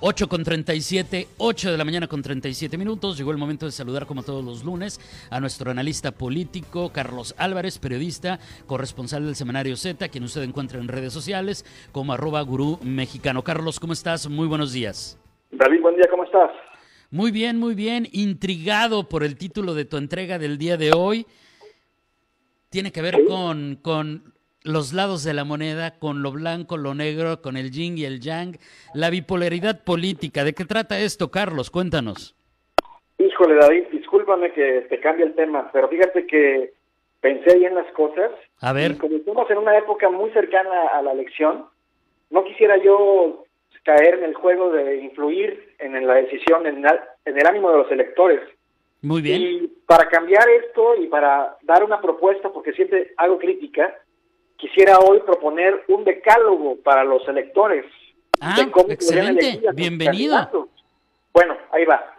8 con 37, 8 de la mañana con 37 minutos. Llegó el momento de saludar, como todos los lunes, a nuestro analista político, Carlos Álvarez, periodista, corresponsal del Semanario Z, quien usted encuentra en redes sociales como arroba gurú mexicano. Carlos, ¿cómo estás? Muy buenos días. David, buen día, ¿cómo estás? Muy bien, muy bien. Intrigado por el título de tu entrega del día de hoy. Tiene que ver con, con los lados de la moneda, con lo blanco, lo negro, con el yin y el yang, la bipolaridad política. ¿De qué trata esto, Carlos? Cuéntanos. Híjole, David, discúlpame que te cambie el tema, pero fíjate que pensé bien las cosas. A ver. Y como estamos en una época muy cercana a la elección, no quisiera yo caer en el juego de influir en la decisión, en, en el ánimo de los electores. Muy bien. Y para cambiar esto y para dar una propuesta, porque siempre hago crítica, quisiera hoy proponer un decálogo para los electores. Ah, excelente. Bienvenido. Bueno, ahí va.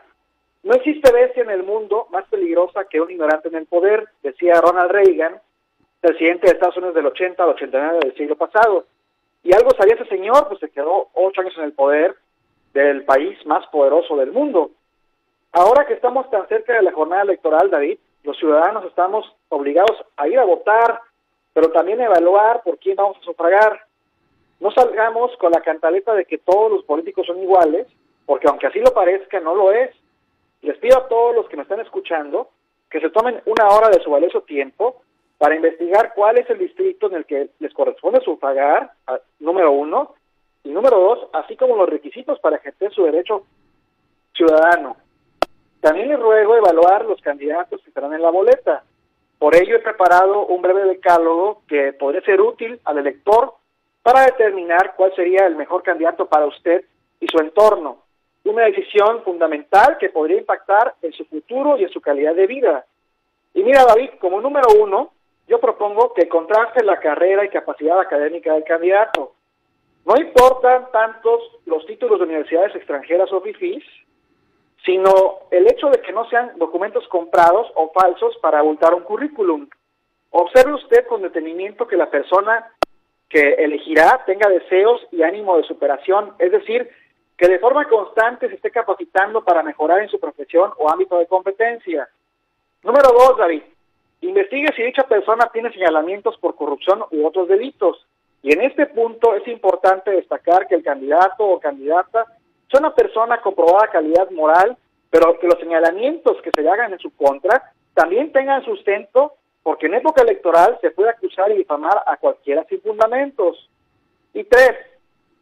No existe bestia en el mundo más peligrosa que un ignorante en el poder, decía Ronald Reagan, presidente de Estados Unidos del 80 al 89 del siglo pasado. Y algo sabía ese señor, pues se quedó ocho años en el poder del país más poderoso del mundo. Ahora que estamos tan cerca de la jornada electoral, David, los ciudadanos estamos obligados a ir a votar, pero también evaluar por quién vamos a sufragar. No salgamos con la cantaleta de que todos los políticos son iguales, porque aunque así lo parezca, no lo es. Les pido a todos los que me están escuchando que se tomen una hora de su valioso tiempo para investigar cuál es el distrito en el que les corresponde sufragar, número uno, y número dos, así como los requisitos para ejercer su derecho ciudadano. También les ruego evaluar los candidatos que estarán en la boleta. Por ello he preparado un breve decálogo que podría ser útil al elector para determinar cuál sería el mejor candidato para usted y su entorno. Una decisión fundamental que podría impactar en su futuro y en su calidad de vida. Y mira, David, como número uno, yo propongo que contraste la carrera y capacidad académica del candidato. No importan tantos los títulos de universidades extranjeras o FIFIs, sino el hecho de que no sean documentos comprados o falsos para abultar un currículum. Observe usted con detenimiento que la persona que elegirá tenga deseos y ánimo de superación, es decir, que de forma constante se esté capacitando para mejorar en su profesión o ámbito de competencia. Número dos, David, investigue si dicha persona tiene señalamientos por corrupción u otros delitos. Y en este punto es importante destacar que el candidato o candidata sea una persona con probada calidad moral, pero que los señalamientos que se le hagan en su contra también tengan sustento, porque en época electoral se puede acusar y difamar a cualquiera sin fundamentos. Y tres,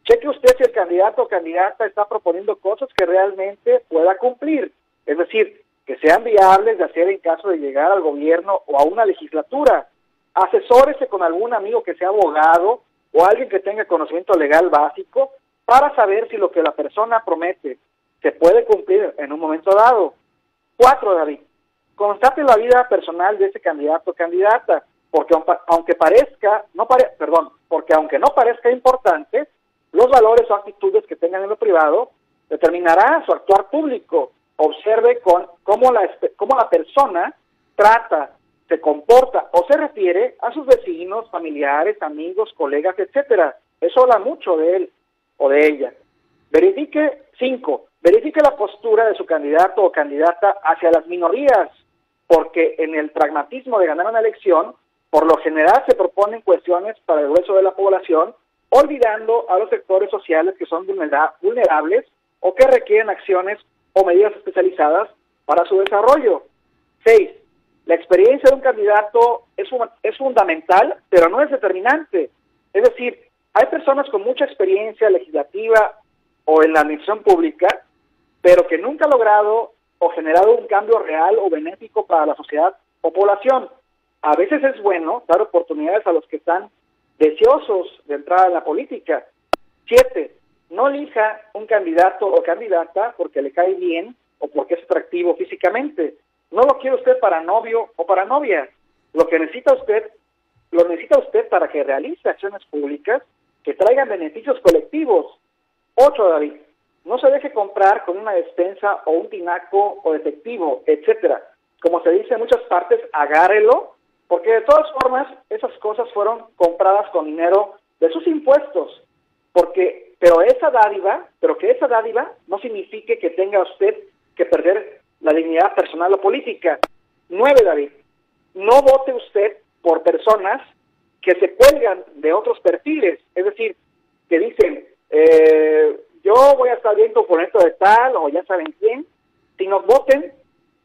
cheque usted si el candidato o candidata está proponiendo cosas que realmente pueda cumplir, es decir, que sean viables de hacer en caso de llegar al gobierno o a una legislatura. Asesórese con algún amigo que sea abogado o alguien que tenga conocimiento legal básico para saber si lo que la persona promete se puede cumplir en un momento dado. Cuatro, David, constate la vida personal de ese candidato o candidata, porque aunque parezca, no pare, perdón, porque aunque no parezca importante, los valores o actitudes que tengan en lo privado determinará su actuar público. Observe con cómo la, cómo la persona trata, se comporta o se refiere a sus vecinos, familiares, amigos, colegas, etcétera. Eso habla mucho de él o de ella. Verifique, cinco, verifique la postura de su candidato o candidata hacia las minorías, porque en el pragmatismo de ganar una elección, por lo general se proponen cuestiones para el grueso de la población, olvidando a los sectores sociales que son vulnerables o que requieren acciones o medidas especializadas para su desarrollo. Seis, la experiencia de un candidato es, es fundamental, pero no es determinante. Es decir, hay personas con mucha experiencia legislativa o en la administración pública, pero que nunca han logrado o generado un cambio real o benéfico para la sociedad o población. A veces es bueno dar oportunidades a los que están deseosos de entrar en la política. Siete, no elija un candidato o candidata porque le cae bien o porque es atractivo físicamente. No lo quiere usted para novio o para novia. Lo que necesita usted lo necesita usted para que realice acciones públicas que traigan beneficios colectivos. Ocho, David, no se deje comprar con una despensa o un tinaco o efectivo, etcétera. Como se dice en muchas partes, agárrelo, porque de todas formas esas cosas fueron compradas con dinero de sus impuestos. Porque, pero esa dádiva, pero que esa dádiva no signifique que tenga usted que perder la dignidad personal o política. Nueve, David, no vote usted por personas que se cuelgan de otros perfiles, es decir, que dicen, eh, yo voy a estar bien con esto de tal o ya saben quién, sino voten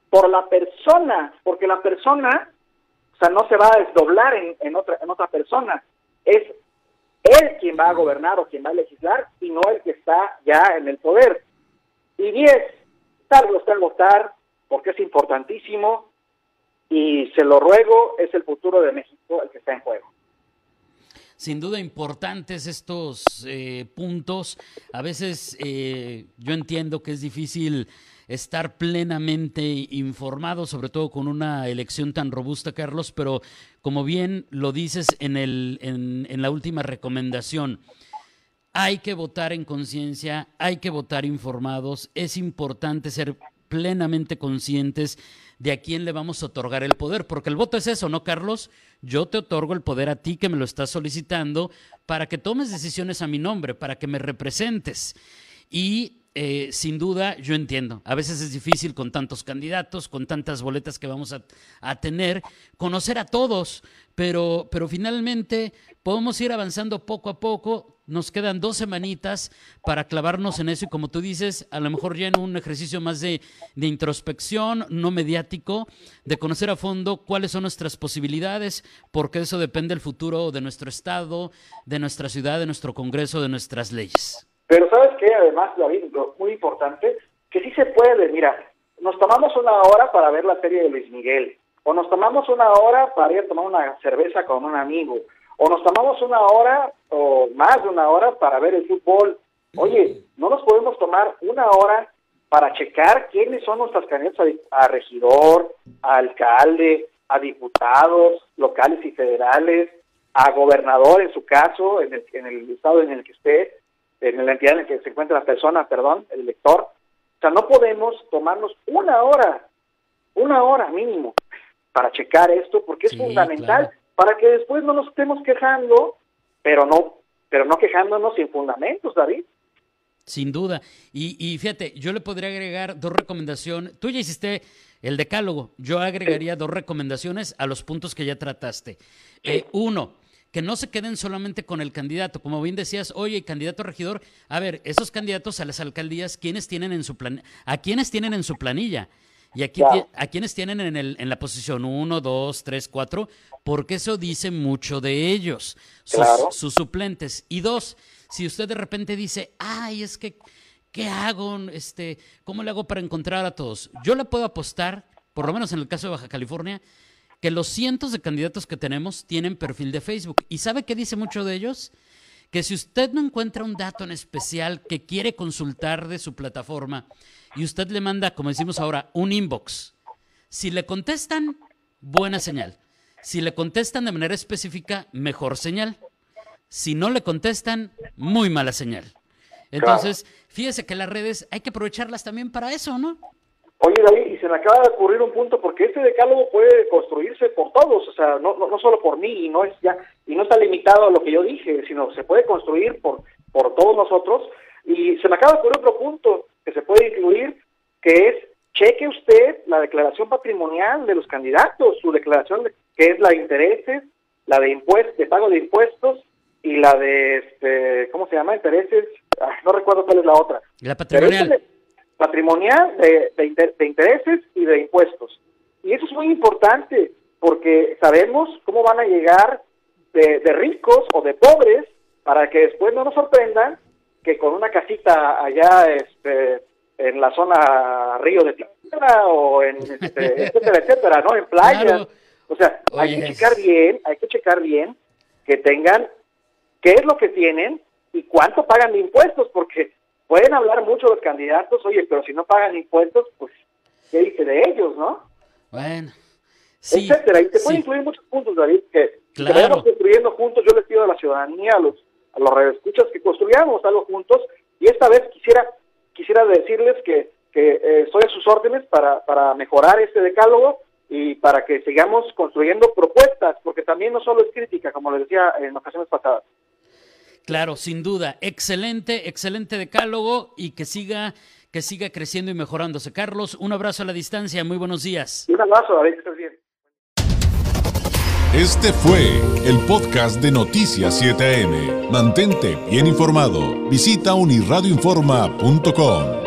por la persona, porque la persona, o sea, no se va a desdoblar en, en, otra, en otra persona, es él quien va a gobernar o quien va a legislar y no el que está ya en el poder. Y diez, tarde está en votar porque es importantísimo y se lo ruego, es el futuro de México el que está en juego. Sin duda importantes estos eh, puntos. A veces eh, yo entiendo que es difícil estar plenamente informado, sobre todo con una elección tan robusta, Carlos, pero como bien lo dices en, la última recomendación, hay que votar en conciencia, hay que votar informados, es importante ser plenamente conscientes de a quién le vamos a otorgar el poder, porque el voto es eso, ¿no, Carlos? Yo te otorgo el poder a ti que me lo estás solicitando para que tomes decisiones a mi nombre, para que me representes. Y eh, sin duda, yo entiendo. A veces es difícil con tantos candidatos, con tantas boletas que vamos a, tener, conocer a todos, pero, pero finalmente podemos ir avanzando poco a poco. Nos quedan dos semanitas para clavarnos en eso y como tú dices, a lo mejor ya en un ejercicio más de, introspección, no mediático, de conocer a fondo cuáles son nuestras posibilidades, porque eso depende del futuro de nuestro Estado, de nuestra ciudad, de nuestro Congreso, de nuestras leyes. Pero sabes que además, David, muy importante, que sí se puede, mira, nos tomamos una hora para ver la serie de Luis Miguel, o nos tomamos una hora para ir a tomar una cerveza con un amigo, o nos tomamos una hora o más de una hora para ver el fútbol. Oye, no nos podemos tomar una hora para checar quiénes son nuestras candidatas a, a regidor, a alcalde, a diputados locales y federales, a gobernador en su caso, en el, en el estado en el que esté, en la entidad en la que se encuentra la persona, perdón, el elector. O sea, no podemos tomarnos una hora, una hora mínimo, para checar esto, porque es fundamental claro. para que después no nos estemos quejando, pero no, pero no quejándonos sin fundamentos, David. Sin duda. Y, y fíjate, yo le podría agregar dos recomendaciones. Tú ya hiciste el decálogo. Yo agregaría dos recomendaciones a los puntos que ya trataste. Eh, uno, que no se queden solamente con el candidato. Como bien decías, oye, candidato regidor, a ver, esos candidatos a las alcaldías, ¿quiénes tienen en su plan ¿a quiénes tienen en su planilla? Y aquí Claro. a quiénes tienen en, el, en la posición 1, 2, 3, 4, porque eso dice mucho de ellos, sus, Claro. sus suplentes. Y dos, si usted de repente dice, ay, es que, ¿qué hago? Este, ¿Cómo le hago para encontrar a todos? Yo le puedo apostar, por lo menos en el caso de Baja California, que los cientos de candidatos que tenemos tienen perfil de Facebook. ¿Y sabe qué dice mucho de ellos? Que si usted no encuentra un dato en especial que quiere consultar de su plataforma y usted le manda, como decimos ahora, un inbox, si le contestan, buena señal. Si le contestan de manera específica, mejor señal. Si no le contestan, muy mala señal. Entonces, fíjese que las redes hay que aprovecharlas también para eso, ¿no? Oye, David, y se me acaba de ocurrir un punto, porque este decálogo puede construirse por todos, o sea, no, no, no solo por mí, y no es ya, y no está limitado a lo que yo dije, sino se puede construir por, por todos nosotros. Y se me acaba de ocurrir otro punto que se puede incluir, que es, cheque usted la declaración patrimonial de los candidatos, su declaración de- que es la de intereses, la de impuestos, de pago de impuestos, y la de, este, ¿cómo se llama? Intereses, ah, no recuerdo cuál es la otra. La patrimonial. Patrimonial de, de de intereses y de impuestos. Y eso es muy importante porque sabemos cómo van a llegar de, de ricos o de pobres para que después no nos sorprendan que con una casita allá este, en la zona Río de Piedra o en este, etcétera, etcétera, ¿no? En playas. Claro. O sea, hay que checar bien, hay que checar bien que tengan qué es lo que tienen y cuánto pagan de impuestos, porque pueden hablar mucho los candidatos, oye, pero si no pagan impuestos, pues, ¿qué dice de ellos, no? Bueno, sí. Etcétera. Y te puede sí. incluir muchos puntos, David, que, Que vayamos construyendo juntos, yo les pido a la ciudadanía, a los, a los redescuchas, que construyamos algo juntos, y esta vez quisiera, quisiera decirles que, que eh, estoy a sus órdenes para, para mejorar este decálogo y para que sigamos construyendo propuestas, porque también no solo es crítica, como les decía en ocasiones pasadas. Claro, sin duda. Excelente, excelente decálogo y que siga, que siga creciendo y mejorándose. Carlos, un abrazo a la distancia. Muy buenos días. Un abrazo, David, que estés bien. Este fue el podcast de Noticias 7am. Mantente bien informado. Visita unirradioinforma.com.